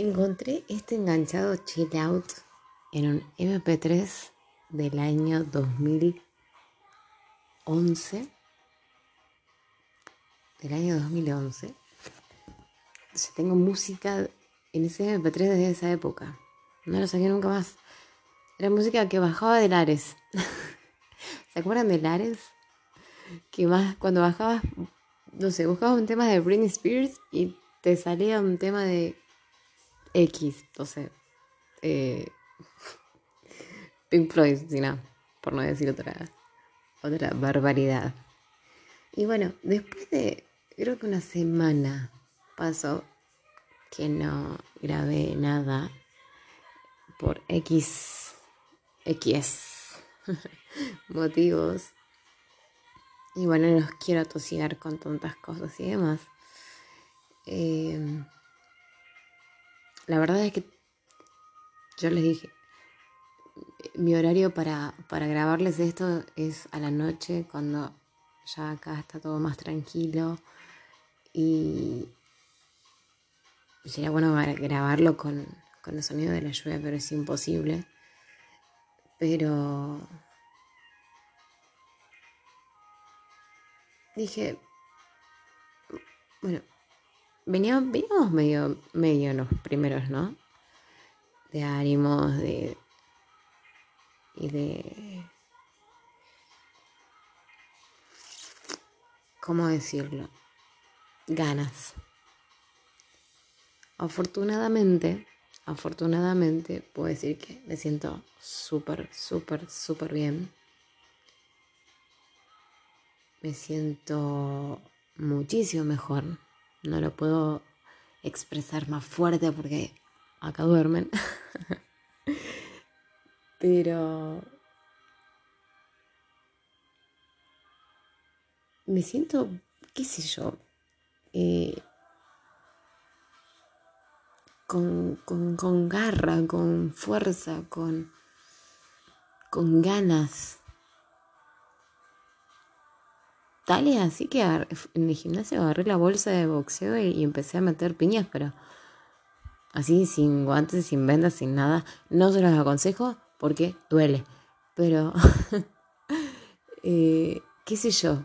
Encontré este enganchado chill out en un MP3 del año 2011. Del año 2011. Entonces tengo música en ese MP3 desde esa época. No lo saqué nunca más. Era música que bajaba de Lares. ¿Se acuerdan de Lares? Que más cuando bajabas, no sé, buscabas un tema de Britney Spears y te salía un tema de X, sea, eh, Pink Floyd, si no, por no decir otra, otra barbaridad. Y bueno, después de, creo que una semana pasó que no grabé nada por X, X motivos. Y bueno, no los quiero atosigar con tantas cosas y demás. Eh, la verdad es que yo les dije, mi horario para, grabarles esto es a la noche, cuando ya acá está todo más tranquilo. Y sería bueno grabarlo con, con el sonido de la lluvia, pero es imposible. Pero dije, bueno, veníamos, medio, medio los primeros, ¿no? De ánimos, de. y de. ¿Cómo decirlo? Ganas. Afortunadamente, afortunadamente puedo decir que me siento súper, súper, súper bien. Me siento muchísimo mejor no lo puedo expresar más fuerte porque acá duermen. Pero me siento, qué sé yo, eh, con, con, garra, con fuerza, con, con ganas Tal y así que en el gimnasio agarré la bolsa de boxeo y, empecé a meter piñas, pero así sin guantes, sin vendas, sin nada. No se los aconsejo porque duele. Pero, eh, qué sé yo,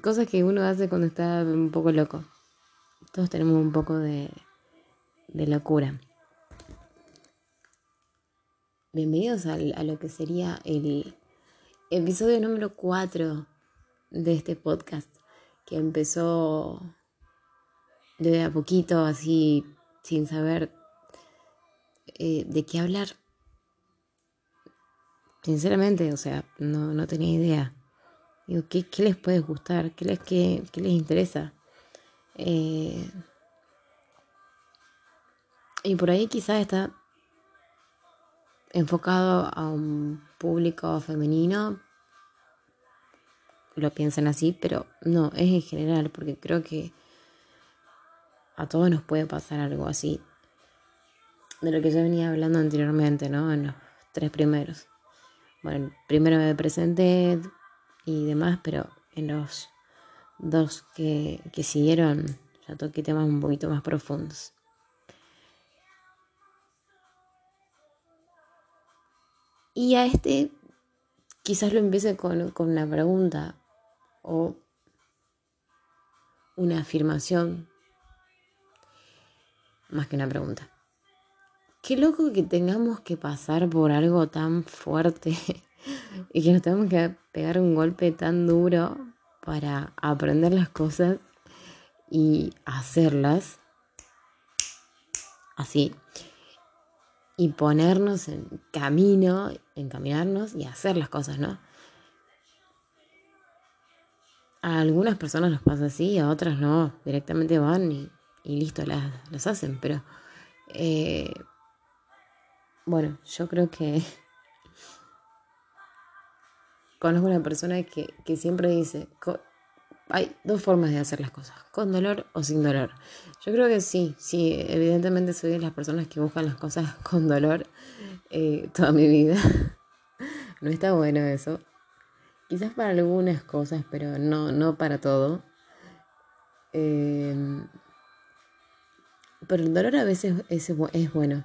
cosas que uno hace cuando está un poco loco. Todos tenemos un poco de, de locura. Bienvenidos a lo que sería el episodio número 4 de este podcast que empezó de a poquito, así, sin saber eh, de qué hablar. Sinceramente, o sea, no, tenía idea. Digo, ¿qué, les puede gustar? ¿Qué les, qué, les interesa? Eh, y por ahí quizás está enfocado a un público femenino, lo piensan así, pero no, es en general, porque creo que a todos nos puede pasar algo así. De lo que yo venía hablando anteriormente, ¿no? En los tres primeros. Bueno, primero me presenté y demás, pero en los dos que, que siguieron ya toqué temas un poquito más profundos. Y a este quizás lo empiece con, con una pregunta o una afirmación más que una pregunta. Qué loco que tengamos que pasar por algo tan fuerte y que nos tengamos que pegar un golpe tan duro para aprender las cosas y hacerlas así y ponernos en camino, encaminarnos y hacer las cosas, ¿no? A algunas personas nos pasa así, a otras no, directamente van y, listo, las, hacen, pero eh, bueno, yo creo que conozco una persona que, que siempre dice, hay dos formas de hacer las cosas, con dolor o sin dolor. Yo creo que sí, sí, evidentemente soy de las personas que buscan las cosas con dolor eh, toda mi vida. no está bueno eso. Quizás para algunas cosas, pero no, no para todo. Em, Pero el dolor a veces es, es bueno.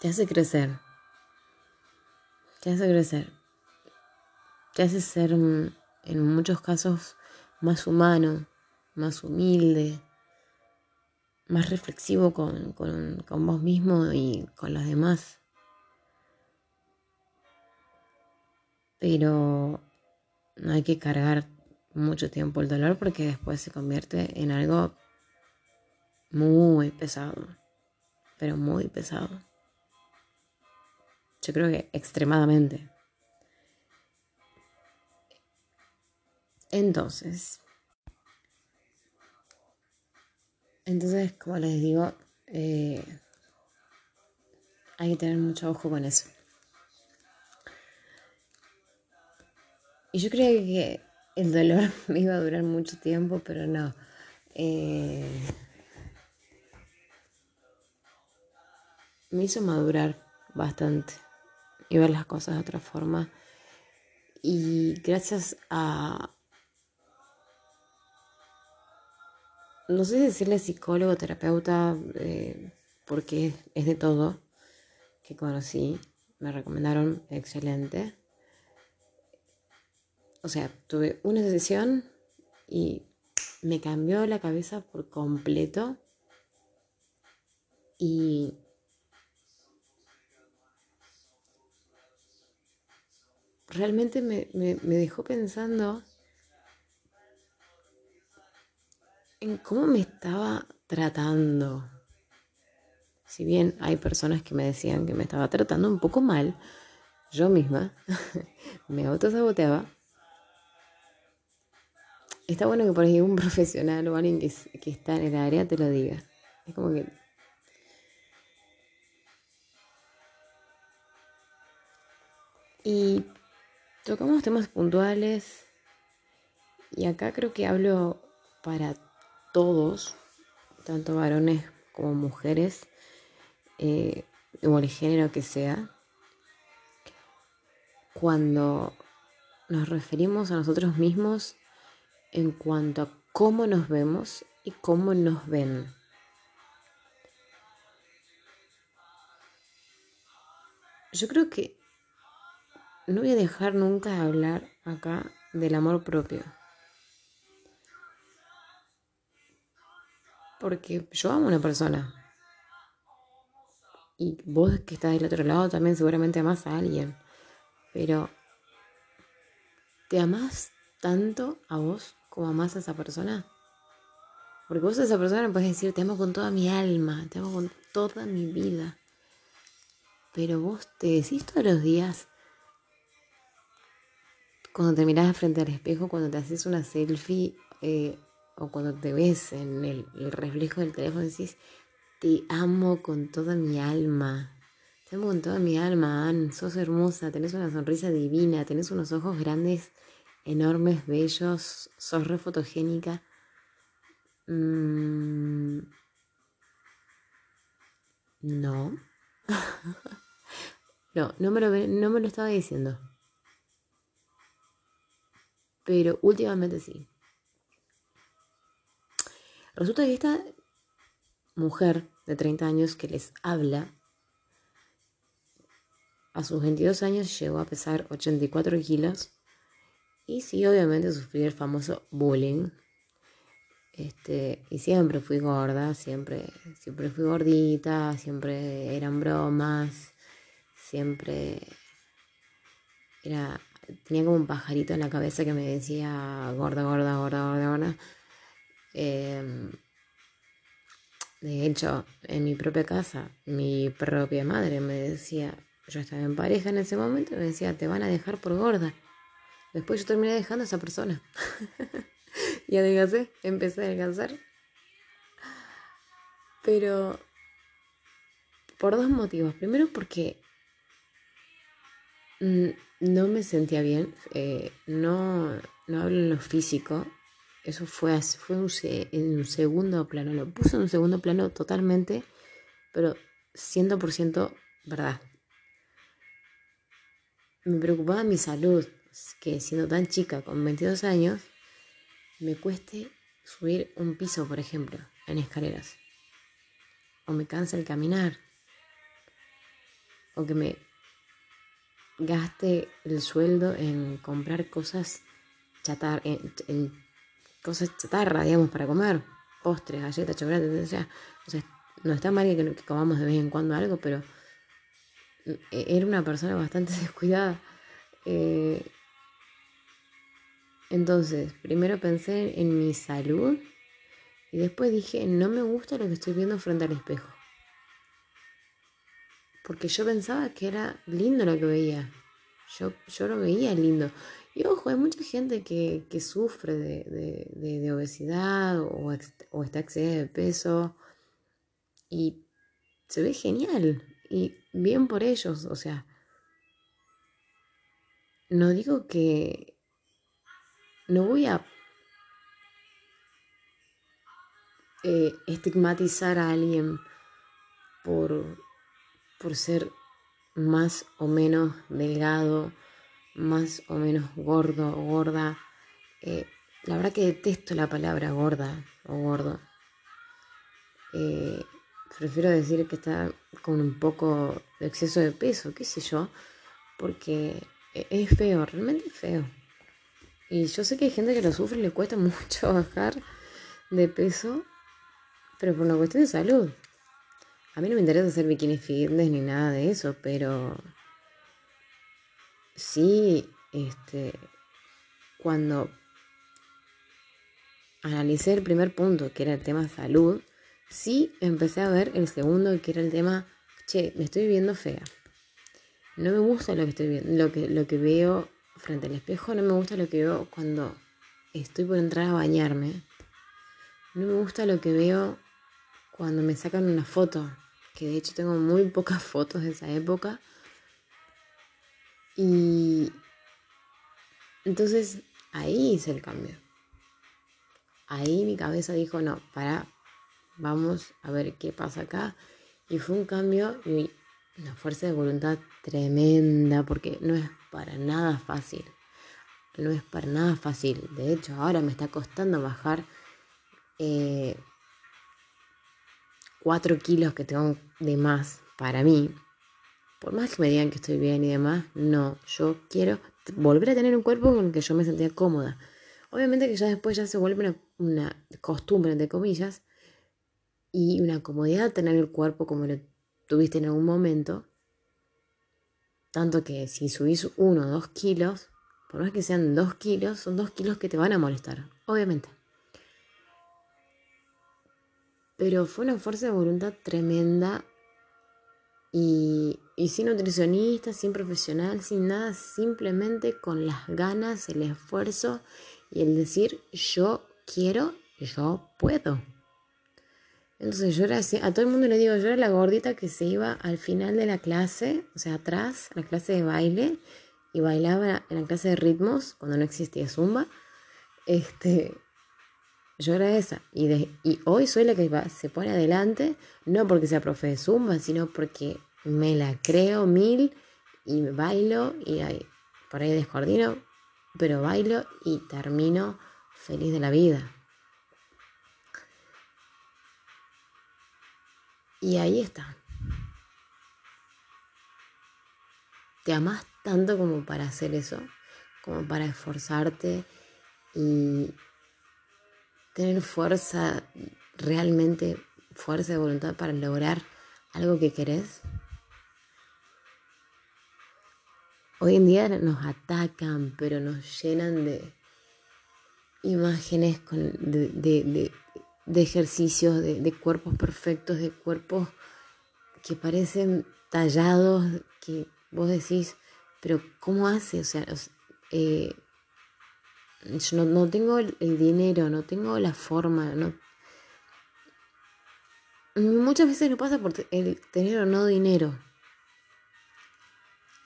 Te hace crecer. Te hace crecer. Te hace ser en muchos casos más humano, más humilde, más reflexivo con, con, vos mismo y con los demás. Pero no hay que cargar mucho tiempo el dolor porque después se convierte en algo muy pesado, pero muy pesado. Yo creo que extremadamente. Entonces, Entonces, como les digo, eh, hay que tener mucho ojo con eso. Y yo creía que el dolor me iba a durar mucho tiempo, pero no. Eh, me hizo madurar bastante y ver las cosas de otra forma. Y gracias a, no sé si decirle psicólogo, terapeuta, eh, porque es de todo que conocí, me recomendaron excelente. O sea, tuve una sesión y me cambió la cabeza por completo y realmente me, me dejó pensando en cómo me estaba tratando. Si bien hay personas que me decían que me estaba tratando un poco mal, yo misma me autosaboteaba. Está bueno que por ahí un profesional o alguien que, que está en el área te lo diga. Es como que Y tocamos temas puntuales. Y acá creo que hablo para todos, tanto varones como mujeres, eh, o género que sea, cuando nos referimos a nosotros mismos en cuanto a cómo nos vemos y cómo nos ven. Yo creo que no voy a dejar nunca de hablar acá del amor propio. Porque yo amo a una persona. Y vos que estás del otro lado también seguramente amás a alguien. Pero ¿te amás tanto a vos como amás a esa persona? Porque vos a esa persona puedes decir, te amo con toda mi alma, te amo con toda mi vida. Pero vos te decís todos los días, cuando te mirás frente al espejo, cuando te haces una selfie, eh, o cuando te ves en el, reflejo del teléfono decís, te amo con toda mi alma. Te amo con toda mi alma, Anne. Sos hermosa, tenés una sonrisa divina, tenés unos ojos grandes, enormes, bellos, sos re fotogénica. Mm, no. no, no me, lo, no me lo estaba diciendo. Pero últimamente sí. Resulta que esta mujer de 30 años que les habla, a sus 22 años llegó a pesar 84 kilos y sí, obviamente sufrí el famoso bullying. Este, y siempre fui gorda, siempre, siempre fui gordita, siempre eran bromas, siempre era, tenía como un pajarito en la cabeza que me decía gorda, gorda, gorda, gorda, gorda. Em, de hecho, en mi propia casa, mi propia madre me decía, yo estaba en pareja en ese momento, me decía, te van a dejar por gorda. Después yo terminé dejando a esa persona. y adelgacé, empecé a adelgazar. Pero por dos motivos. Primero porque no me sentía bien, eh, no, no hablo en lo físico, eso fue, fue en un segundo plano, lo puse en un segundo plano totalmente, pero 100% verdad. Me preocupaba mi salud, que siendo tan chica, con 22 años, me cueste subir un piso, por ejemplo, en escaleras. O me cansa el caminar. O que me gaste el sueldo en comprar cosas chatar, en, cosas chatarra, digamos, para comer. Postres, galletas, chocolate, sea, o sea, no está mal que, comamos de vez en cuando algo, pero e, era una persona bastante descuidada. Eh, entonces, primero pensé en mi salud y después dije, no me gusta lo que estoy viendo frente al espejo. Porque yo pensaba que era lindo lo que veía. Yo, yo lo veía lindo. Y ojo, hay mucha gente que, sufre de, obesidad o, o está excedida de peso y se ve genial. Y bien por ellos, o sea. No digo que no voy a eh, estigmatizar a alguien por, por ser más o menos delgado, más o menos gordo o gorda. Eh, la verdad que detesto la palabra gorda o gordo. Eh, prefiero decir que está con un poco de exceso de peso, qué sé yo, porque e-, es feo, realmente es feo. Y yo sé que hay gente que lo sufre y le cuesta mucho bajar de peso, pero por una cuestión de salud. A mí no me interesa hacer bikini fitness ni nada de eso, pero sí, este, cuando analicé el primer punto, que era el tema salud, sí empecé a ver el segundo, que era el tema, che, me estoy viendo fea. No me gusta lo que estoy viendo, lo que, lo que veo frente al espejo no me gusta lo que veo cuando estoy por entrar a bañarme. No me gusta lo que veo cuando me sacan una foto, que de hecho tengo muy pocas fotos de esa época. Y entonces ahí hice el cambio. Ahí mi cabeza dijo, no, para, vamos a ver qué pasa acá. Y fue un cambio y una fuerza de voluntad tremenda, porque no es para nada fácil. No es para nada fácil. De hecho, ahora me está costando bajar eh, 4 kilos que tengo de más para mí. Por más que me digan que estoy bien y demás, no. Yo quiero volver a tener un cuerpo con el que yo me sentía cómoda. Obviamente que ya después ya se vuelve una, una costumbre, entre comillas, y una comodidad tener el cuerpo como lo tuviste en algún momento. Tanto que si subís uno o dos kilos, por más que sean dos kilos, son dos kilos que te van a molestar, obviamente. Pero fue una fuerza de voluntad tremenda y, y, sin nutricionista, sin profesional, sin nada, simplemente con las ganas, el esfuerzo y el decir yo quiero, yo puedo. Entonces yo era así, a todo el mundo le digo, yo era la gordita que se iba al final de la clase, o sea, atrás, a la clase de baile, y bailaba en la clase de ritmos, cuando no existía Zumba. Este, yo era esa. Y, hoy soy la que se pone adelante, no porque sea profe de Zumba, sino porque me la creo mil y bailo y ahí, por ahí descoordino, pero bailo y termino feliz de la vida. Y ahí está. Te amas tanto como para hacer eso, como para esforzarte y tener fuerza, realmente fuerza de voluntad para lograr algo que querés. Hoy en día nos atacan, pero nos llenan de imágenes con, de, de ejercicios, de, cuerpos perfectos, de cuerpos que parecen tallados, que vos decís, pero ¿cómo hace? O sea, eh, yo no, tengo el, dinero, no tengo la forma, no. Muchas veces no pasa por el tener o no dinero,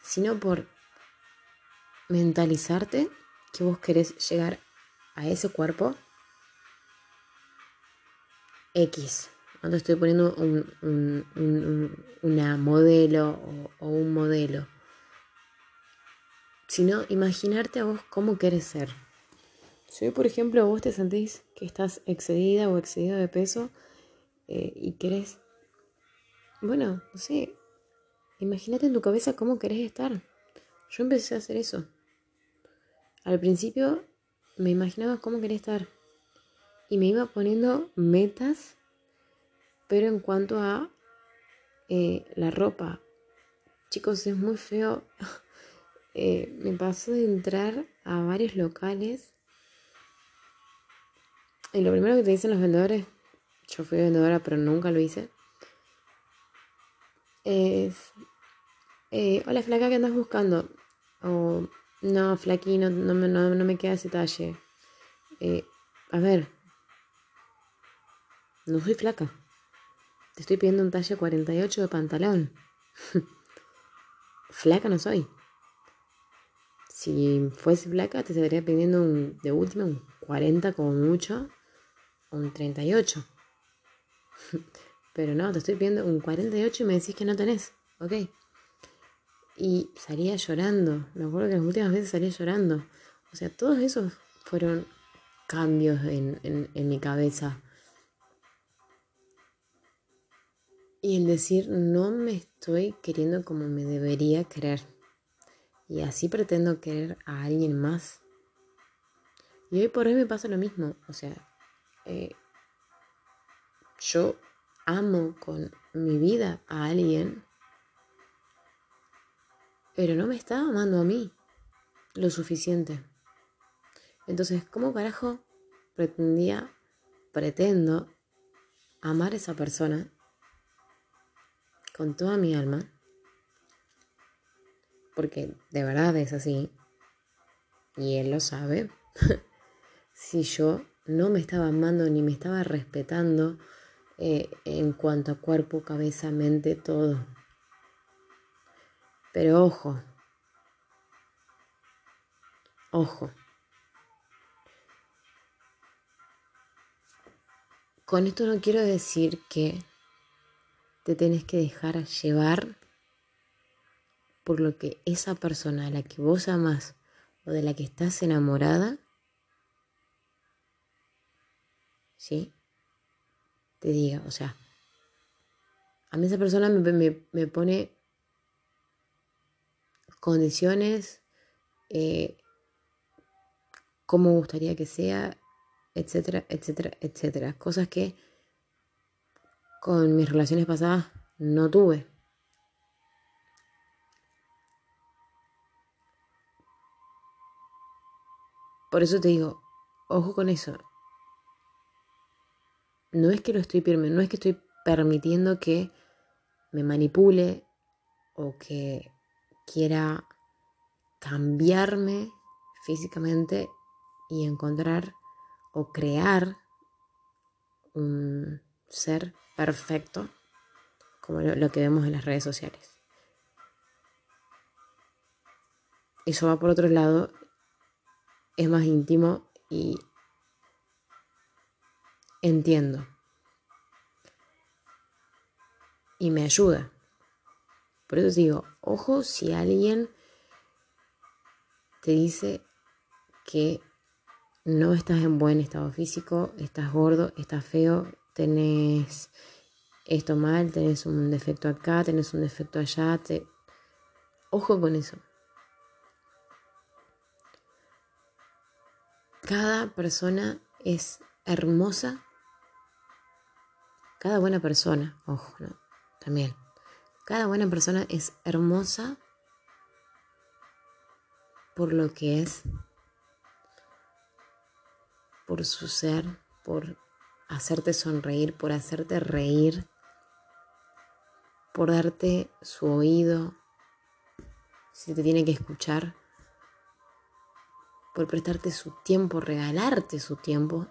sino por mentalizarte que vos querés llegar a ese cuerpo X. No te estoy poniendo una modelo o, un modelo. Sino imaginarte a vos cómo quieres ser. Si hoy, por ejemplo, vos te sentís que estás excedida o excedido de peso eh, y querés, bueno, no sé, imagínate en tu cabeza cómo querés estar. Yo empecé a hacer eso. Al principio me imaginaba cómo quería estar y me iba poniendo metas, pero en cuanto a eh, la ropa, chicos, es muy feo. Eh, me pasó de entrar a varios locales y lo primero que te dicen los vendedores, yo fui vendedora pero nunca lo hice, es, eh, hola flaca, ¿qué andas buscando? O, no, flaqui, no, no, no, me queda ese talle. A ver, no soy flaca. Te estoy pidiendo un talle 48 de pantalón. flaca no soy. Si fuese flaca, te estaría pidiendo un, de última un 40 como mucho un 38. Pero no, te estoy pidiendo un 48 y me decís que no tenés. Ok. Y salía llorando. Me acuerdo que las últimas veces salía llorando. O sea, todos esos fueron cambios en, en mi cabeza. Y el decir, no me estoy queriendo como me debería querer. Y así pretendo querer a alguien más. Y hoy por hoy me pasa lo mismo. O sea, eh, yo amo con mi vida a alguien, pero no me está amando a mí lo suficiente. Entonces, ¿cómo carajo pretendía, pretendo amar a esa persona con toda mi alma? Porque de verdad es así. Y él lo sabe. si yo no me estaba amando ni me estaba respetando eh, en cuanto a cuerpo, cabeza, mente, todo. Pero ojo, ojo. Con esto no quiero decir que te tenés que dejar llevar por lo que esa persona a la que vos amás o de la que estás enamorada ¿sí? Te diga, o sea, a mí esa persona me, pone condiciones, eh, cómo gustaría que sea, etcétera, etcétera, etcétera. Cosas que con mis relaciones pasadas no tuve. Por eso te digo, ojo con eso no es que lo estoy no es que estoy permitiendo que me manipule o que quiera cambiarme físicamente y encontrar o crear un ser perfecto como lo, que vemos en las redes sociales. Eso va por otro lado, es más íntimo y entiendo. Y me ayuda. Por eso digo, ojo si alguien te dice que no estás en buen estado físico, estás gordo, estás feo, tenés esto mal, tenés un defecto acá, tenés un defecto allá, te... ojo con eso. Cada persona es hermosa cada buena persona, ojo, ¿no? También. Cada buena persona es hermosa por lo que es, por su ser, por hacerte sonreír, por hacerte reír, por darte su oído, si te tiene que escuchar, por prestarte su tiempo, regalarte su tiempo,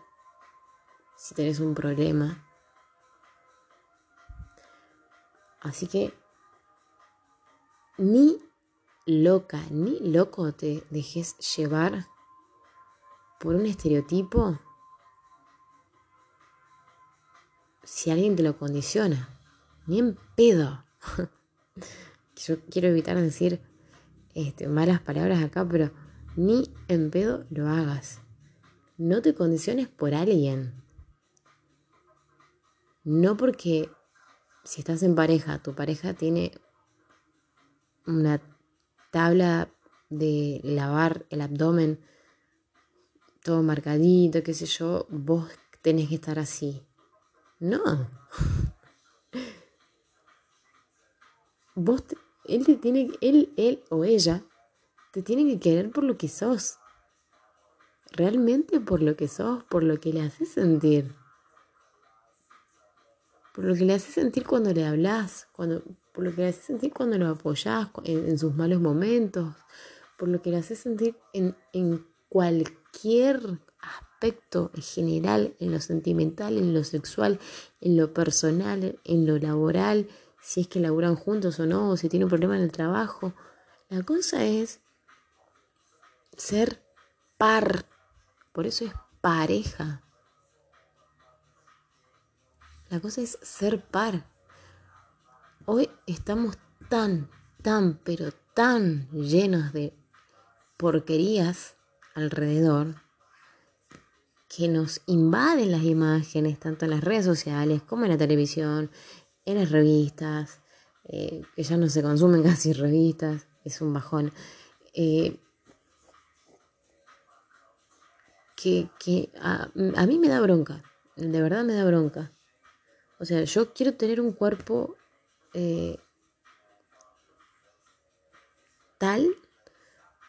si tienes un problema. Así que ni loca, ni loco te dejes llevar por un estereotipo si alguien te lo condiciona. Ni en pedo. Yo quiero evitar decir este, malas palabras acá, pero ni en pedo lo hagas. no te condiciones por alguien. No porque si estás en pareja, tu pareja tiene una tabla de lavar el abdomen todo marcadito, qué sé yo, vos tenés que estar así. No. Vos, él te tiene, él, él o ella te tiene que querer por lo que sos. Realmente por lo que sos, por lo que le haces sentir. Por lo que le haces sentir cuando le hablas, cuando, por lo que le haces sentir cuando lo apoyás en, sus malos momentos, por lo que le haces sentir en, en cualquier aspecto en general, en lo sentimental, en lo sexual, en lo personal, en lo laboral, si es que laburan juntos o no, o si tiene un problema en el trabajo. La cosa es ser par, por eso es pareja. La cosa es ser par. Hoy estamos tan, tan, pero tan llenos de porquerías alrededor que nos invaden las imágenes, tanto en las redes sociales como en la televisión, en las revistas, eh, que ya no se consumen casi revistas, es un bajón. Eh, que, a, mí me da bronca, de verdad me da bronca. O sea, yo quiero tener un cuerpo eh, tal,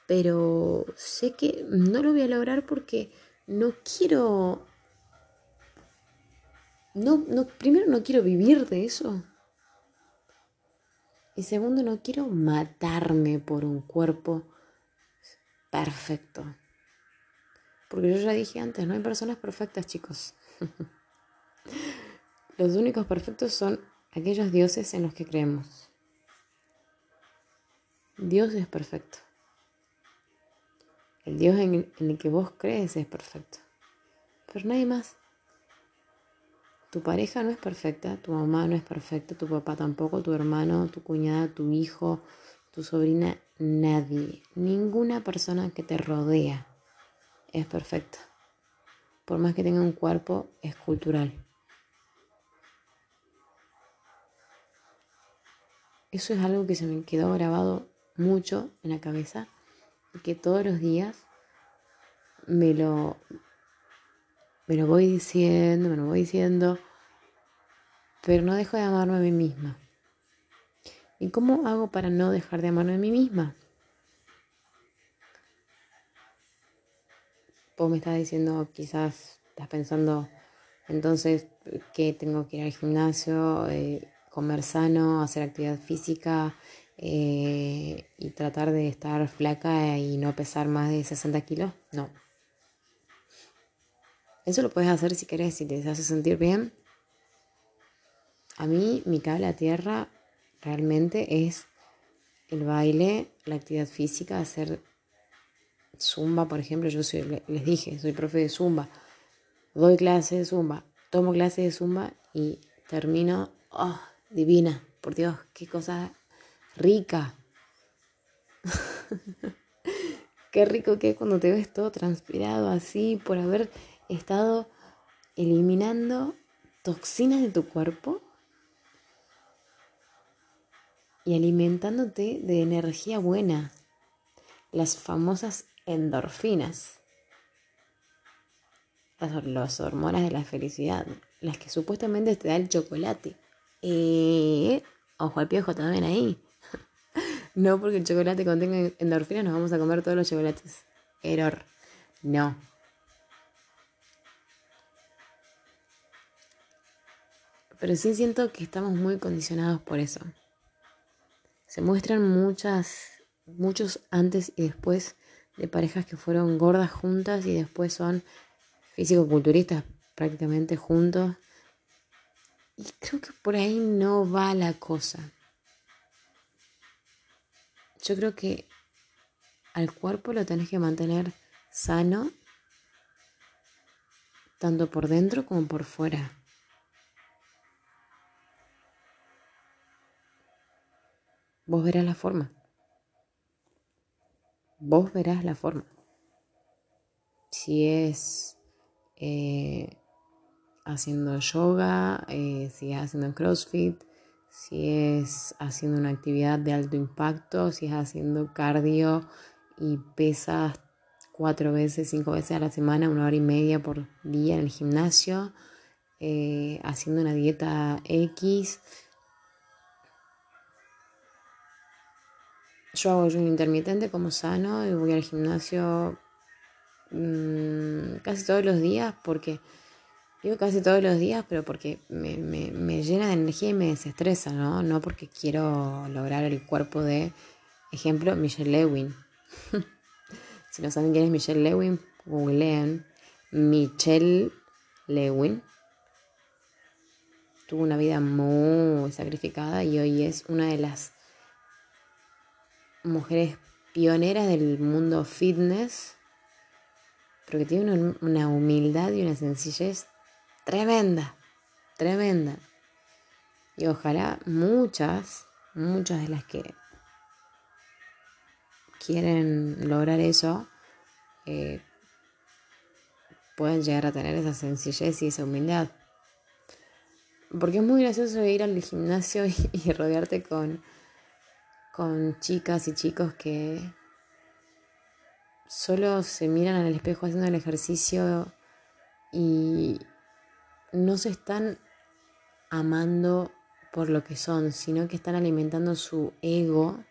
pero sé que no lo voy a lograr porque no quiero... No, no, primero no quiero vivir de eso. Y segundo, no quiero matarme por un cuerpo perfecto. Porque yo ya dije antes, no hay personas perfectas, chicos. los únicos perfectos son aquellos dioses en los que creemos. Dios es perfecto. El Dios en el que vos crees es perfecto. Pero nadie más. Tu pareja no es perfecta, tu mamá no es perfecta, tu papá tampoco, tu hermano, tu cuñada, tu hijo, tu sobrina, nadie. Ninguna persona que te rodea es perfecta. Por más que tenga un cuerpo escultural. Eso es algo que se me quedó grabado mucho en la cabeza que todos los días me lo, me lo voy diciendo, me lo voy diciendo, pero no dejo de amarme a mí misma. ¿Y cómo hago para no dejar de amarme a mí misma? Vos me estás diciendo, quizás estás pensando, entonces, que tengo que ir al gimnasio, eh, comer sano, hacer actividad física eh, y tratar de estar flaca y no pesar más de 60 kilos? No. Eso lo puedes hacer si querés, si te hace sentir bien. A mí, mi cable a tierra realmente es el baile, la actividad física, hacer Zumba, por ejemplo, yo les dije, soy profe de Zumba, doy clases de Zumba, tomo clases de Zumba y termino, oh, divina, por Dios, qué cosa rica. qué rico que es cuando te ves todo transpirado así por haber estado eliminando toxinas de tu cuerpo y alimentándote de energía buena, las famosas endorfinas, las, hormonas de la felicidad, las que supuestamente te da el chocolate. Eh, ojo al piojo también ahí. No porque el chocolate contenga endorfinas nos vamos a comer todos los chocolates. Error. No. Pero sí siento que estamos muy condicionados por eso. Se muestran muchas, muchos antes y después de parejas que fueron gordas juntas y después son físico-culturistas prácticamente juntos. Y creo que por ahí no va la cosa. Yo creo que al cuerpo lo tenés que mantener sano, tanto por dentro como por fuera. Vos verás la forma vos verás la forma. Si es eh, haciendo yoga, eh, si es haciendo crossfit, si es haciendo una actividad de alto impacto, si es haciendo cardio y pesas cuatro veces, cinco veces a la semana, una hora y media por día en el gimnasio, eh, haciendo una dieta X. Yo hago un intermitente como sano y voy al gimnasio mm, casi todos los días porque, digo casi todos los días, pero porque me, me, llena de energía y me desestresa, ¿no? No porque quiero lograr el cuerpo de, ejemplo, Michelle Lewin. si no saben quién es Michelle Lewin, googleen Michelle Lewin. Tuvo una vida muy sacrificada y hoy es una de las mujeres pioneras del mundo fitness, pero que tiene una, humildad y una sencillez tremenda, tremenda. Y ojalá muchas, muchas de las que quieren lograr eso, eh, puedan llegar a tener esa sencillez y esa humildad. Porque es muy gracioso ir al gimnasio y rodearte con con chicas y chicos que solo se miran al espejo haciendo el ejercicio y no se están amando por lo que son, sino que están alimentando su ego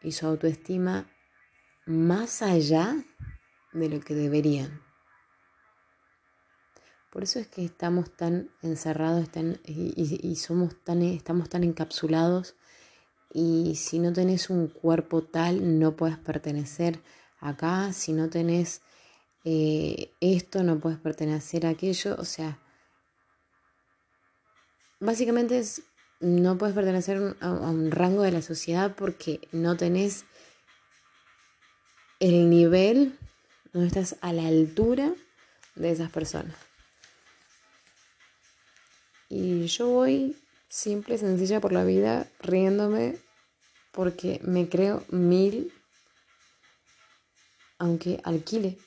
y su autoestima más allá de lo que deberían. Por eso es que estamos tan encerrados y, somos tan, estamos tan encapsulados y si no tenés un cuerpo tal, no puedes pertenecer acá, si no tenés eh, esto, no puedes pertenecer a aquello, o sea, básicamente es, no puedes pertenecer a, un rango de la sociedad porque no tenés el nivel, no estás a la altura de esas personas. Y yo voy simple, sencilla por la vida, riéndome porque me creo mil, aunque alquile,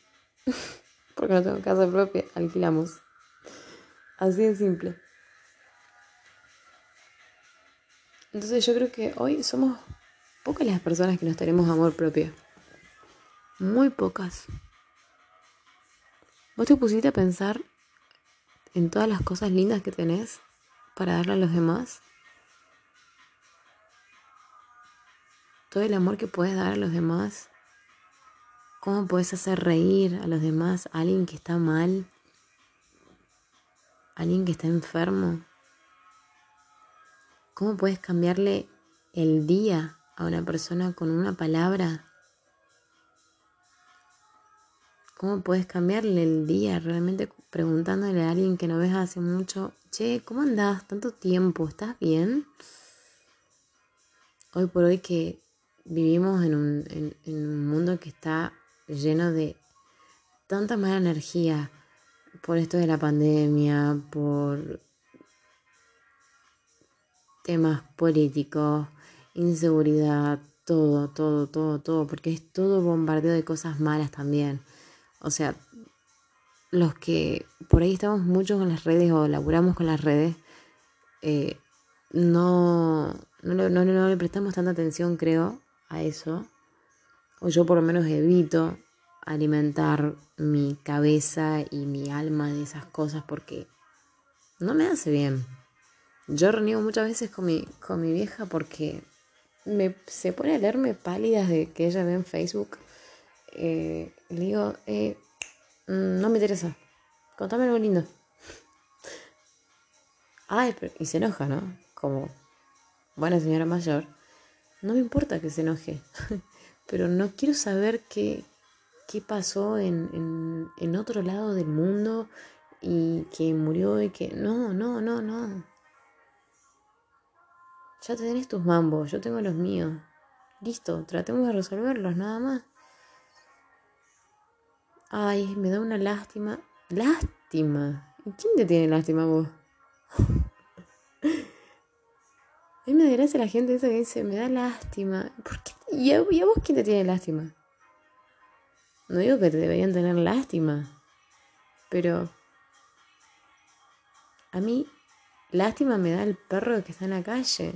porque no tengo casa propia, alquilamos. Así de simple. Entonces yo creo que hoy somos pocas las personas que nos tenemos amor propio. Muy pocas. ¿Vos te pusiste a pensar en todas las cosas lindas que tenés? para darle a los demás. Todo el amor que puedes dar a los demás. ¿Cómo puedes hacer reír a los demás? A alguien que está mal. A alguien que está enfermo. ¿Cómo puedes cambiarle el día a una persona con una palabra? ¿Cómo puedes cambiarle el día realmente preguntándole a alguien que no ves hace mucho, che, ¿cómo andás? Tanto tiempo, ¿estás bien? Hoy por hoy que vivimos en un, mundo que está lleno de tanta mala energía por esto de la pandemia, por temas políticos, inseguridad, todo, todo, todo, todo, porque es todo bombardeo de cosas malas también. O sea, los que por ahí estamos mucho con las redes o laburamos con las redes, eh, no, no, no, le prestamos tanta atención, creo, a eso. O yo por lo menos evito alimentar mi cabeza y mi alma de esas cosas porque no me hace bien. Yo reniego muchas veces con mi, con mi vieja porque me, se pone a leerme pálidas de que ella ve en Facebook. Eh, le digo, eh, Mm, no me interesa. Contame algo lindo. Ay, y se enoja, ¿no? Como buena señora mayor. No me importa que se enoje. pero no quiero saber qué, qué pasó en, en otro lado del mundo y que murió y que... No, no, no, no. Ya tenés tus mambos, yo tengo los míos. Listo, tratemos de resolverlos, nada más. Ay, me da una lástima. Lástima. ¿Y quién te tiene lástima vos? a mí me da la gente esa que dice, me da lástima. ¿Por? ¿Y a, ¿Y a vos quién te tiene lástima? No digo que te deberían tener lástima. pero a mí lástima me da el perro que está en la calle.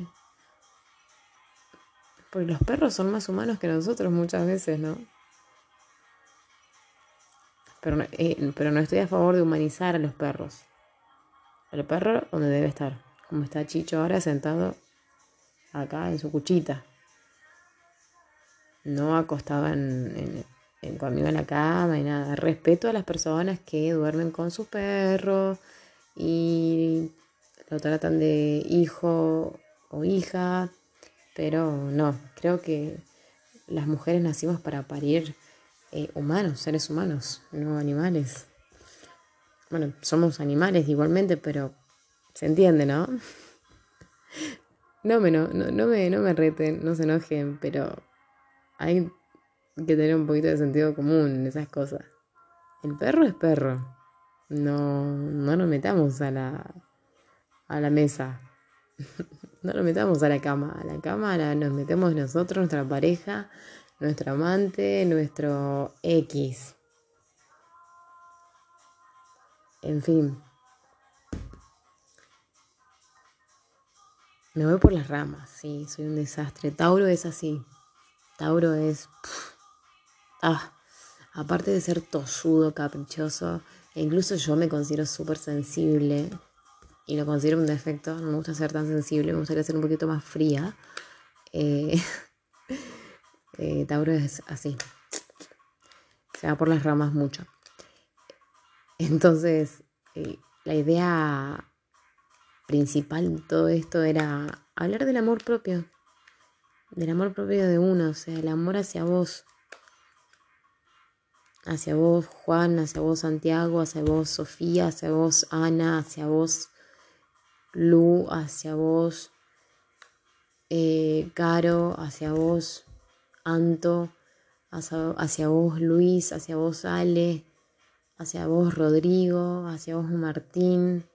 Porque los perros son más humanos que nosotros muchas veces, ¿no? Pero, eh, pero no estoy a favor de humanizar a los perros. El perro donde debe estar. Como está Chicho ahora sentado acá en su cuchita. No acostado en, en, conmigo en la cama y nada. Respeto a las personas que duermen con sus perros y lo tratan de hijo o hija, pero no, creo que las mujeres nacimos para parir eh, humanos, seres humanos, no animales. Bueno, somos animales igualmente, pero se entiende, ¿no? No me, no, no, me, no me reten, no se enojen, pero hay que tener un poquito de sentido común en esas cosas. El perro es perro. No, no nos metamos a la, a la mesa. no nos metamos a la cama. A la cama nos metemos nosotros, nuestra pareja, nuestro amante, nuestro X. En fin. Me voy por las ramas, sí, soy un desastre. Tauro es así. Tauro es... Ah, aparte de ser tosudo, caprichoso, e incluso yo me considero súper sensible y lo considero un defecto. No me gusta ser tan sensible, me gustaría ser un poquito más fría. Eh, eh, Tauro es así. Se va por las ramas mucho. Entonces, eh, la idea principal todo esto era hablar del amor propio. Del amor propio de uno, o sea, el amor hacia vos hacia vos Juan, hacia vos Santiago, hacia vos Sofía, hacia vos Ana, hacia vos Lu, hacia vos eh, Caro, hacia vos Anto, hacia, vos Luis, hacia vos Ale, hacia vos Rodrigo, hacia vos Martín,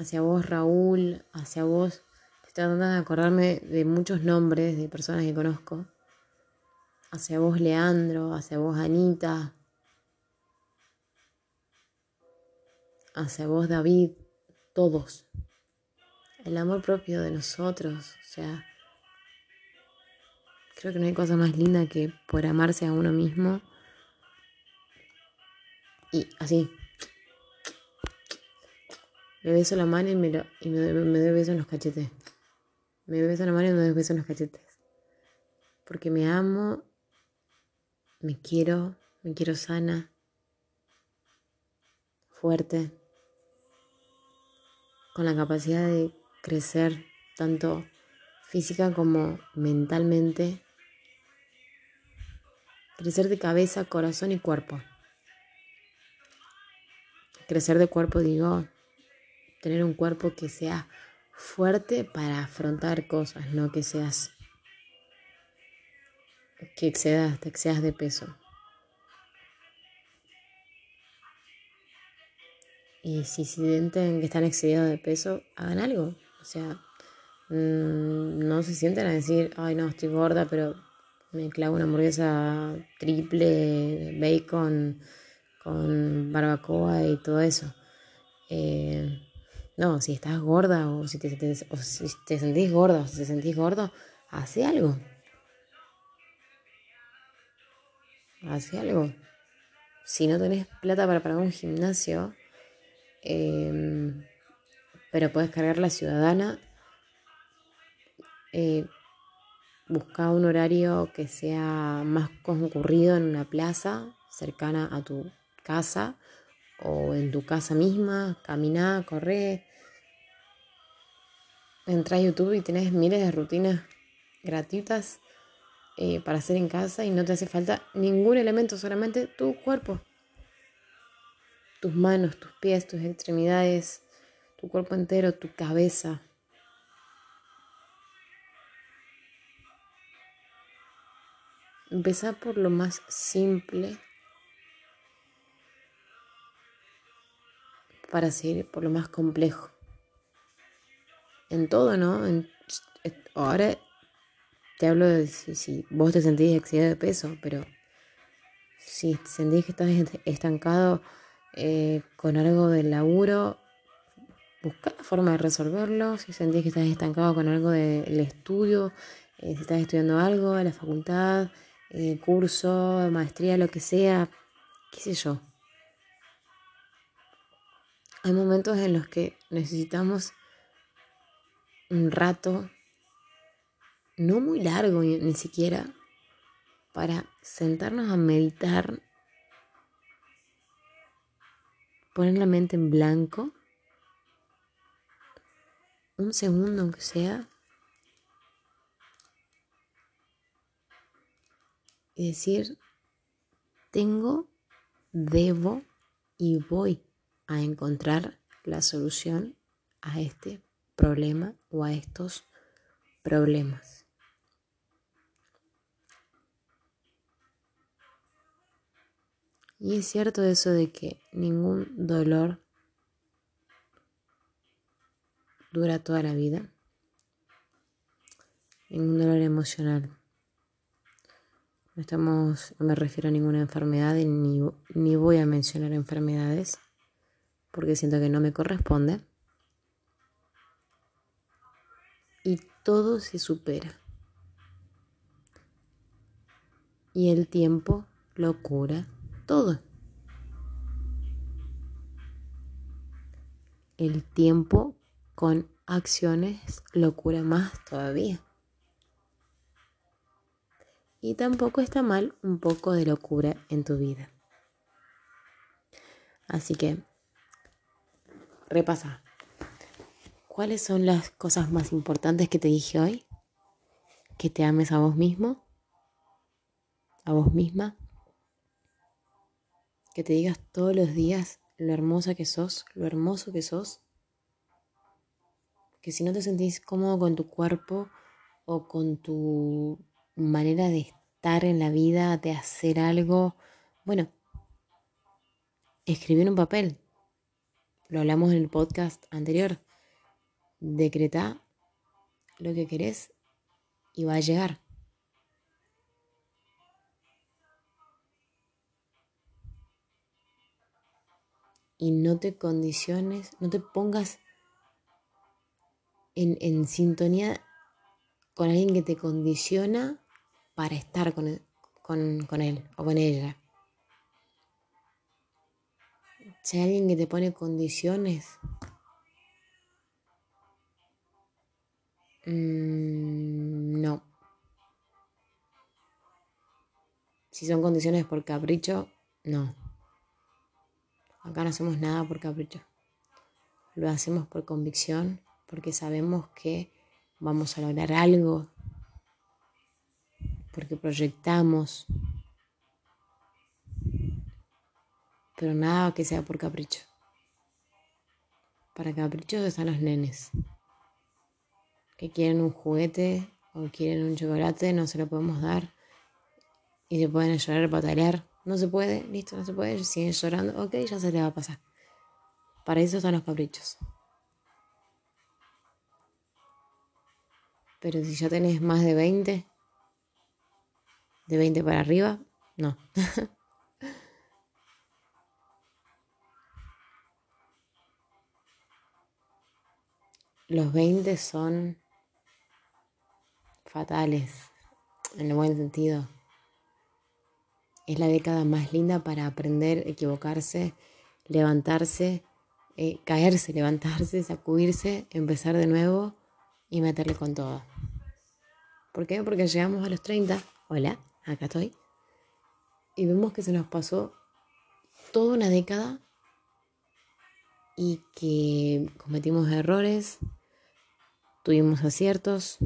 hacia vos Raúl, hacia vos... Estoy tratando de acordarme de muchos nombres de personas que conozco hacia vos Leandro, hacia vos Anita, hacia vos David, todos. El amor propio de nosotros, o sea, creo que no hay cosa más linda que por amarse a uno mismo y así. Le beso la mano y me, y me, doy beso en los cachetes. Me beso la mano y me doy beso en los cachetes. Porque me amo me quiero, me quiero sana, fuerte, con la capacidad de crecer tanto física como mentalmente, crecer de cabeza, corazón y cuerpo. Crecer de cuerpo digo, tener un cuerpo que sea fuerte para afrontar cosas, no que seas que excedas, te excedas de peso. Y si sienten que están excedidos de peso, hagan algo. O sea, mm, no se sienten a decir, ay no, estoy gorda, pero me clavo una hamburguesa triple, bacon, con barbacoa y todo eso. Eh, no, si estás gorda o si te, o si te sentís gorda o si te sentís gordo, hace algo. hace algo. Si no tenés plata para pagar un gimnasio, em, pero puedes cargar la ciudadana, eh, busca un horario que sea más concurrido en una plaza cercana a tu casa o en tu casa misma, caminá, corre. Entra a YouTube y tenés miles de rutinas gratuitas eh, para hacer en casa y no te hace falta ningún elemento, solamente tu cuerpo. Tus manos, tus pies, tus extremidades, tu cuerpo entero, tu cabeza. Empezar por lo más simple para seguir por lo más complejo. En todo, ¿no? ahora te hablo de si, vos te sentís excedido de peso, pero Si sentís que estás estancado eh, con algo del laburo, busca la forma de resolverlo. Si sentís que estás estancado con algo del estudio, eh, si estás estudiando algo la facultad, eh, curso, maestría, lo que sea, qué sé yo. Hay momentos en los que necesitamos un rato, no muy largo ni siquiera, para sentarnos a meditar, poner la mente en blanco, un segundo aunque sea, y decir, tengo, debo y voy a encontrar la solución a este problema o a estos problemas. Y es cierto eso de que ningún dolor dura toda la vida. Ningún dolor emocional. No estamos, no me refiero a ninguna enfermedad ni, ni voy a mencionar enfermedades porque siento que no me corresponde. Y todo se supera. Y el tiempo lo cura todo. El tiempo con acciones lo cura más todavía. Y tampoco está mal un poco de locura en tu vida. Así que, repasa. ¿Cuáles son las cosas más importantes que te dije hoy? Que te ames a vos mismo, a vos misma, que te digas todos los días lo hermosa que sos, lo hermoso que sos. Que si no te sentís cómodo con tu cuerpo o con tu manera de estar en la vida, de hacer algo, bueno, escribir en un papel. Lo hablamos en el podcast anterior. Decreta lo que querés y va a llegar. y no te condiciones, no te pongas en, sintonía con alguien que te condiciona para estar con, él, con, él o con ella. Si hay alguien que te pone condiciones, mm, no. Si son condiciones por capricho, no. Acá no hacemos nada por capricho. Lo hacemos por convicción, porque sabemos que vamos a lograr algo, porque proyectamos, pero nada que sea por capricho. Para caprichos están los nenes, que quieren un juguete o quieren un chocolate, no se lo podemos dar y se pueden llorar, patalear no se puede, listo, no se puede, siguen llorando, ok, ya se le va a pasar. Para eso están los caprichos. Pero si ya tenés más de 20, de 20 para arriba, no. los 20 son fatales, en el buen sentido. Es la década más linda para aprender, equivocarse, levantarse, eh, caerse, levantarse, sacudirse, empezar de nuevo y meterle con todo. ¿Por qué? Porque llegamos a los 30, hola, acá estoy, y vemos que se nos pasó toda una década y que cometimos errores, tuvimos aciertos,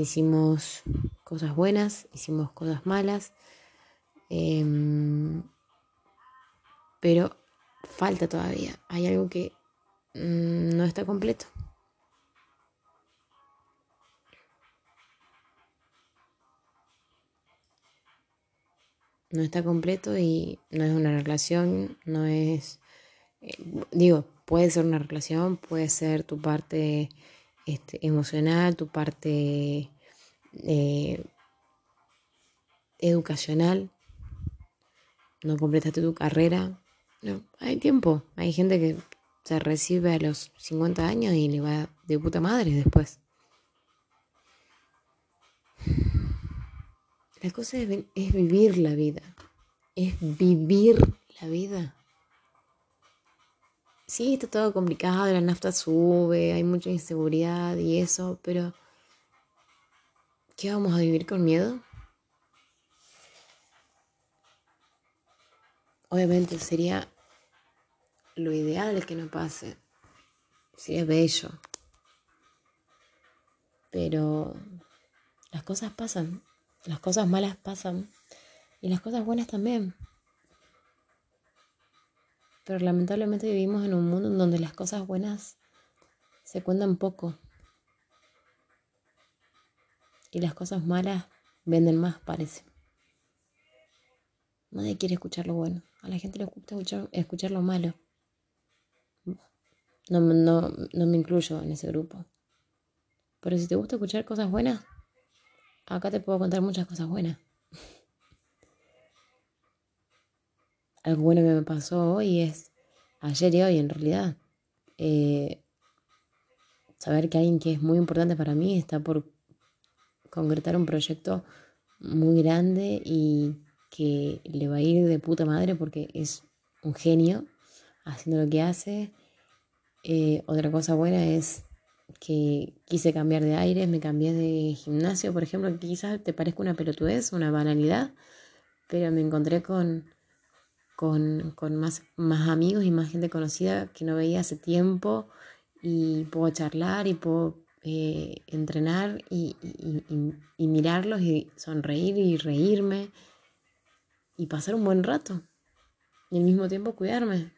hicimos cosas buenas, hicimos cosas malas, Em, pero falta todavía. Hay algo que mm, no está completo. No está completo y no es una relación, no es, eh, digo, puede ser una relación, puede ser tu parte este, emocional, tu parte eh, educacional, no completaste tu carrera. No, hay tiempo. Hay gente que se recibe a los 50 años y le va de puta madre después. La cosa es, vivir la vida. Es vivir la vida. Sí, está todo complicado, la nafta sube, hay mucha inseguridad y eso, pero ¿qué vamos a vivir con miedo? Obviamente sería lo ideal que no pase. Sería bello. Pero las cosas pasan. Las cosas malas pasan. Y las cosas buenas también. Pero lamentablemente vivimos en un mundo en donde las cosas buenas se cuentan poco. Y las cosas malas venden más, parece. Nadie quiere escuchar lo bueno. A la gente le gusta escuchar, lo malo. No, no, no me incluyo en ese grupo. Pero si te gusta escuchar cosas buenas, acá te puedo contar muchas cosas buenas. Algo bueno que me pasó hoy es, ayer y hoy en realidad, eh, saber que alguien que es muy importante para mí está por concretar un proyecto muy grande y que le va a ir de puta madre porque es un genio haciendo lo que hace. Eh, otra cosa buena es que quise cambiar de aire, me cambié de gimnasio, por ejemplo, que quizás te parezca una pelotudez, una banalidad, pero me encontré con, con, más, más amigos y más gente conocida que no veía hace tiempo y puedo charlar y puedo eh, entrenar y, y, mirarlos y sonreír y reírme y pasar un buen rato y al mismo tiempo cuidarme.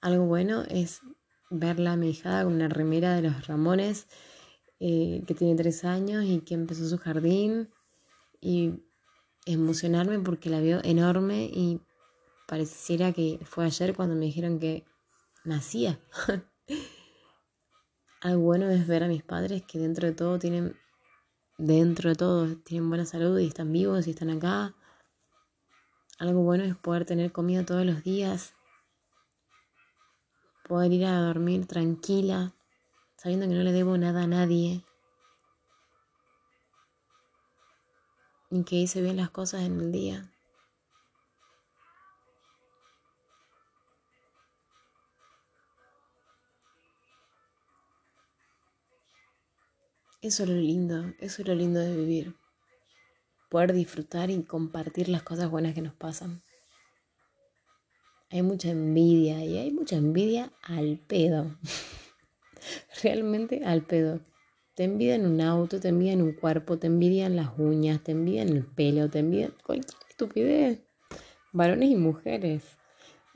Algo bueno es verla a mi hijada con una remera de los Ramones eh, que tiene tres años y que empezó su jardín y emocionarme porque la veo enorme y pareciera que fue ayer cuando me dijeron que nacía. Algo bueno es ver a mis padres que dentro de todo tienen, dentro de todo, tienen buena salud y están vivos y están acá algo bueno es poder tener comida todos los días, poder ir a dormir tranquila, sabiendo que no le debo nada a nadie, y que hice bien las cosas en el día. Eso es lo lindo, eso es lo lindo de vivir poder disfrutar y compartir las cosas buenas que nos pasan. Hay mucha envidia y hay mucha envidia al pedo. Realmente al pedo. Te envidian un auto, te envidian un cuerpo, te envidian las uñas, te envidian el pelo, te envidian cualquier estupidez. Varones y mujeres.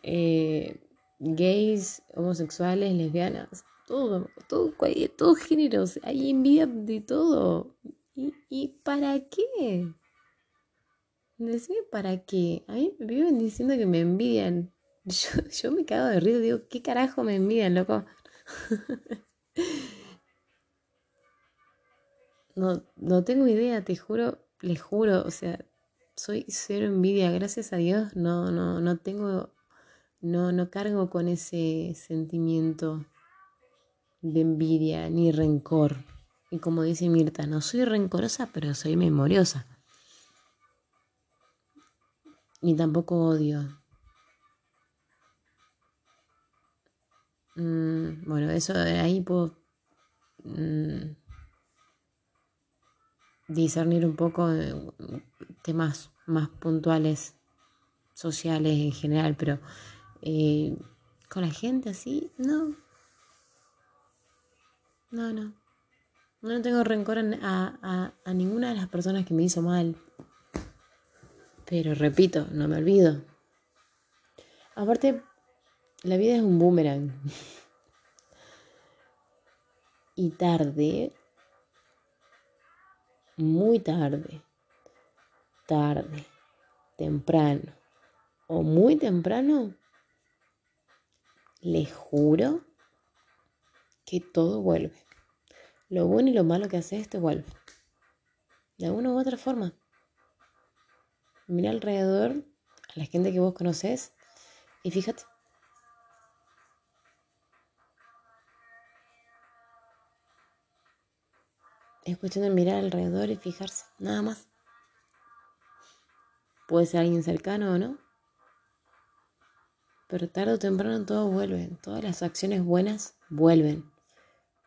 Eh, gays, homosexuales, lesbianas, todo, todo, todo géneros. Hay envidia de todo. ¿Y, ¿Y para qué? Decime para qué. A mí me viven diciendo que me envidian. Yo, me cago de risa, digo, ¿qué carajo me envidian, loco? No, no tengo idea, te juro, les juro, o sea, soy cero envidia, gracias a Dios, no, no, no tengo, no, no cargo con ese sentimiento de envidia ni rencor. Y como dice Mirta, no soy rencorosa, pero soy memoriosa ni tampoco odio. Mm, bueno, eso de ahí puedo mm, discernir un poco temas más puntuales, sociales en general, pero eh, con la gente así, no. No, no. No tengo rencor a, a ninguna de las personas que me hizo mal. Pero repito, no me olvido. Aparte, la vida es un boomerang. y tarde, muy tarde, tarde, temprano o muy temprano, les juro que todo vuelve. Lo bueno y lo malo que haces te vuelve. De alguna u otra forma. Mira alrededor a la gente que vos conoces y fíjate. Es cuestión de mirar alrededor y fijarse, nada más. Puede ser alguien cercano o no. Pero tarde o temprano todo vuelve. Todas las acciones buenas vuelven.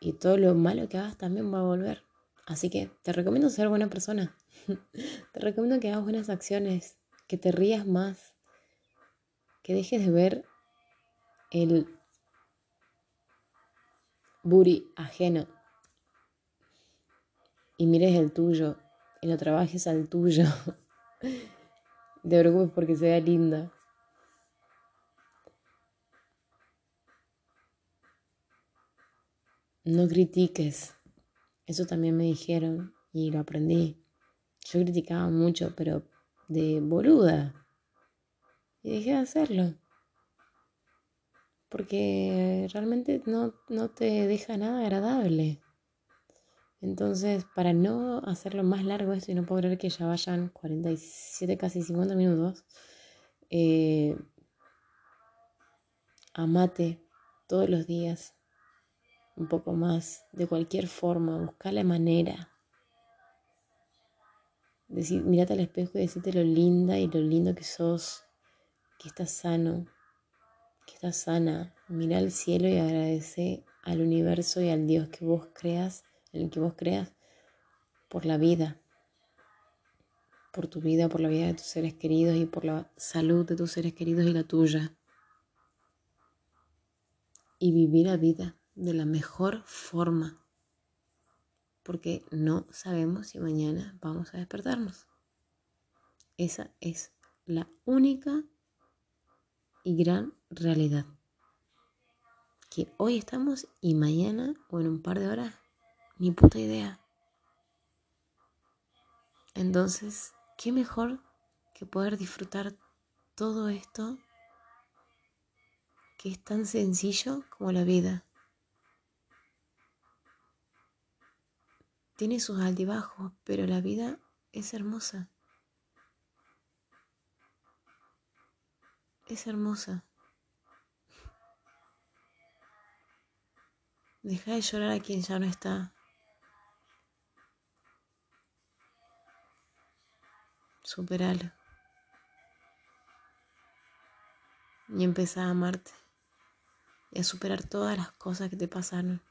Y todo lo malo que hagas también va a volver. Así que te recomiendo ser buena persona. te recomiendo que hagas buenas acciones, que te rías más, que dejes de ver el buri ajeno y mires el tuyo y lo trabajes al tuyo. Te preocupes porque sea linda. No critiques. Eso también me dijeron y lo aprendí. Yo criticaba mucho, pero de boluda. Y dejé de hacerlo. Porque realmente no, no te deja nada agradable. Entonces, para no hacerlo más largo esto y no puedo que ya vayan 47, casi 50 minutos, eh, amate todos los días un poco más, de cualquier forma, busca la manera. Decir, mirate al espejo y decirte lo linda y lo lindo que sos, que estás sano, que estás sana. Mira al cielo y agradece al universo y al Dios que vos creas en el que vos creas por la vida, por tu vida, por la vida de tus seres queridos y por la salud de tus seres queridos y la tuya. Y vivir la vida de la mejor forma, porque no sabemos si mañana vamos a despertarnos. Esa es la única y gran realidad. Que hoy estamos y mañana o en un par de horas ni puta idea. Entonces, ¿qué mejor que poder disfrutar todo esto que es tan sencillo como la vida? Tiene sus altibajos, pero la vida es hermosa. Es hermosa. Deja de llorar a quien ya no está. superalo. Y empezar a amarte y a superar todas las cosas que te pasaron.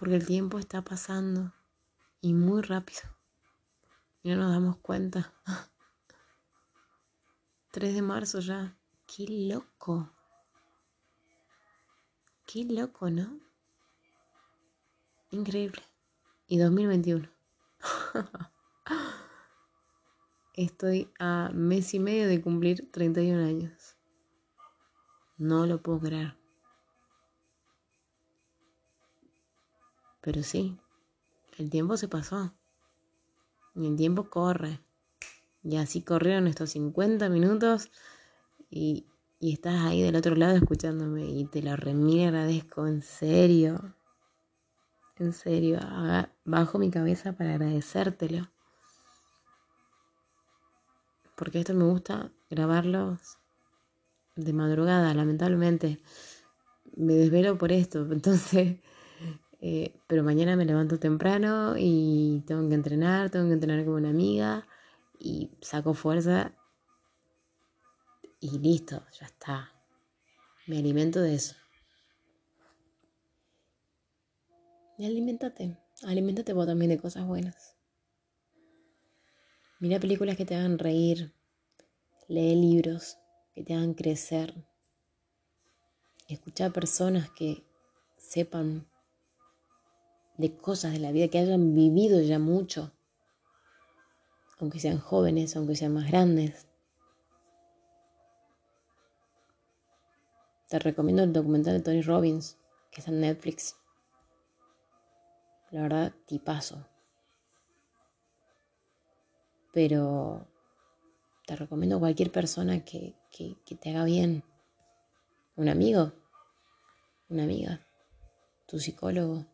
Porque el tiempo está pasando y muy rápido. Y no nos damos cuenta. 3 de marzo ya. Qué loco. Qué loco, ¿no? Increíble. Y 2021. Estoy a mes y medio de cumplir 31 años. No lo puedo creer. Pero sí, el tiempo se pasó. Y el tiempo corre. Y así corrieron estos 50 minutos y, y estás ahí del otro lado escuchándome y te lo remil agradezco, en serio. En serio, bajo mi cabeza para agradecértelo porque esto me gusta grabarlo de madrugada, lamentablemente. Me desvelo por esto, entonces, eh, pero mañana me levanto temprano y tengo que entrenar, tengo que entrenar con una amiga y saco fuerza y listo, ya está. Me alimento de eso. Y alimentate, alimentate vos también de cosas buenas. Mira películas que te hagan reír, lee libros que te hagan crecer, escucha a personas que sepan de cosas de la vida, que hayan vivido ya mucho, aunque sean jóvenes, aunque sean más grandes. Te recomiendo el documental de Tony Robbins, que está en Netflix. La verdad, tipazo pero te recomiendo cualquier persona que, te haga bien. Un amigo, una amiga, tu psicólogo.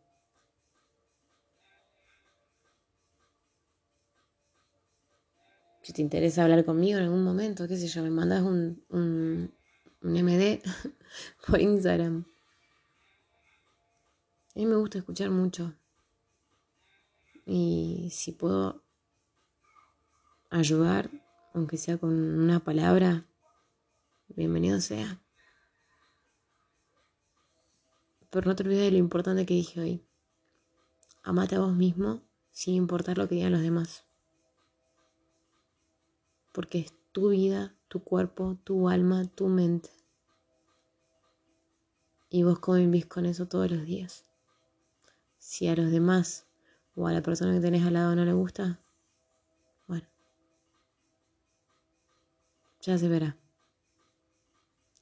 Si te interesa hablar conmigo en algún momento, qué sé yo, me mandas un, un, un MD por Instagram. A mí me gusta escuchar mucho. Y si puedo ayudar, aunque sea con una palabra, bienvenido sea. Pero no te olvides de lo importante que dije hoy. Amate a vos mismo sin importar lo que digan los demás. Porque es tu vida, tu cuerpo, tu alma, tu mente. Y vos convivís con eso todos los días. Si a los demás o a la persona que tenés al lado no le gusta, bueno, ya se verá.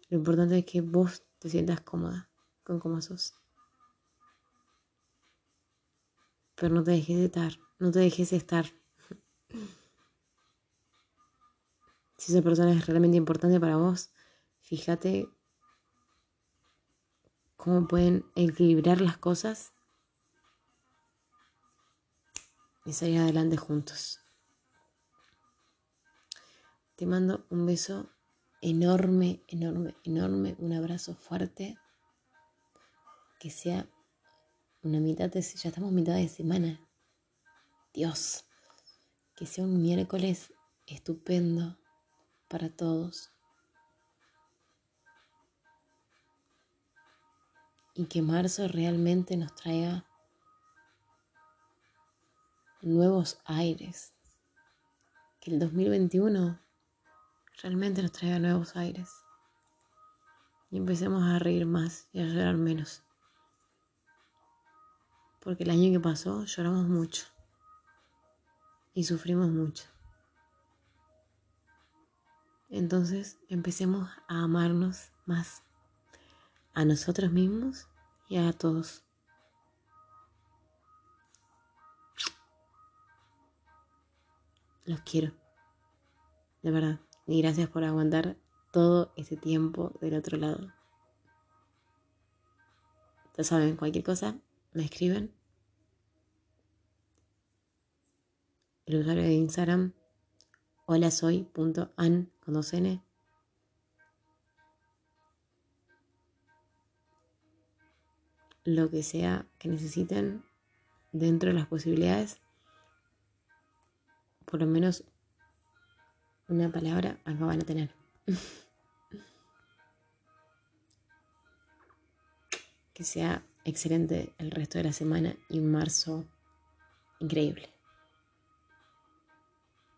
Lo importante es que vos te sientas cómoda con cómo sos. Pero no te dejes de estar, no te dejes de estar. Si esa persona es realmente importante para vos, fíjate cómo pueden equilibrar las cosas y salir adelante juntos. Te mando un beso enorme, enorme, enorme, un abrazo fuerte. Que sea una mitad de, ya estamos mitad de semana. Dios, que sea un miércoles estupendo para todos. Y que marzo realmente nos traiga nuevos aires. Que el 2021 realmente nos traiga nuevos aires. Y empecemos a reír más y a llorar menos. Porque el año que pasó lloramos mucho. Y sufrimos mucho. Entonces empecemos a amarnos más a nosotros mismos y a todos. Los quiero. De verdad. Y gracias por aguantar todo ese tiempo del otro lado. Ya saben, cualquier cosa, me escriben. El usuario de Instagram, hola soy punto an con dos n. Lo que sea que necesiten dentro de las posibilidades por lo menos una palabra acá van a tener. que sea excelente el resto de la semana y un marzo increíble.